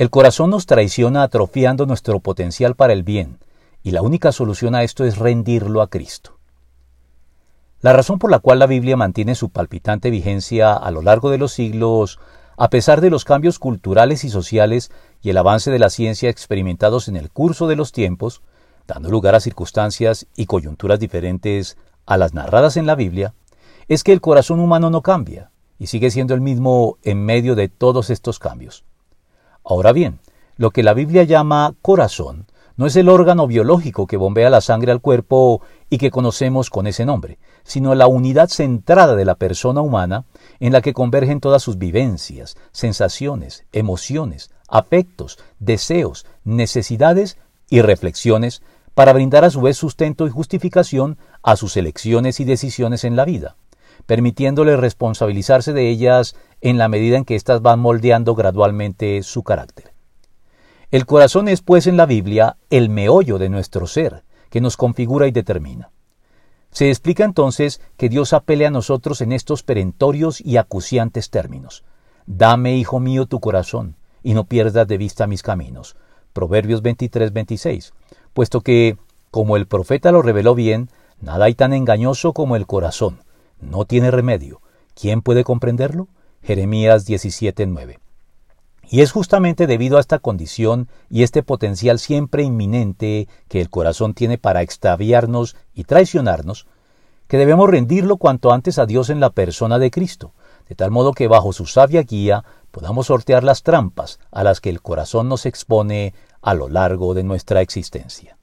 El corazón nos traiciona atrofiando nuestro potencial para el bien, y la única solución a esto es rendirlo a Cristo. La razón por la cual la Biblia mantiene su palpitante vigencia a lo largo de los siglos, a pesar de los cambios culturales y sociales y el avance de la ciencia experimentados en el curso de los tiempos, dando lugar a circunstancias y coyunturas diferentes a las narradas en la Biblia, es que el corazón humano no cambia y sigue siendo el mismo en medio de todos estos cambios. Ahora bien, lo que la Biblia llama corazón no es el órgano biológico que bombea la sangre al cuerpo y que conocemos con ese nombre, sino la unidad centrada de la persona humana en la que convergen todas sus vivencias, sensaciones, emociones, afectos, deseos, necesidades y reflexiones para brindar a su vez sustento y justificación a sus elecciones y decisiones en la vida, permitiéndole responsabilizarse de ellas en la medida en que éstas van moldeando gradualmente su carácter. El corazón es, pues, en la Biblia el meollo de nuestro ser, que nos configura y determina. Se explica entonces que Dios apele a nosotros en estos perentorios y acuciantes términos. Dame, hijo mío, tu corazón, y no pierdas de vista mis caminos. Proverbios 23, 26. Puesto que, como el profeta lo reveló bien, nada hay tan engañoso como el corazón. No tiene remedio. ¿Quién puede comprenderlo? Jeremías 17:9. Y es justamente debido a esta condición y este potencial siempre inminente que el corazón tiene para extraviarnos y traicionarnos, que debemos rendirlo cuanto antes a Dios en la persona de Cristo, de tal modo que bajo su sabia guía podamos sortear las trampas a las que el corazón nos expone a lo largo de nuestra existencia.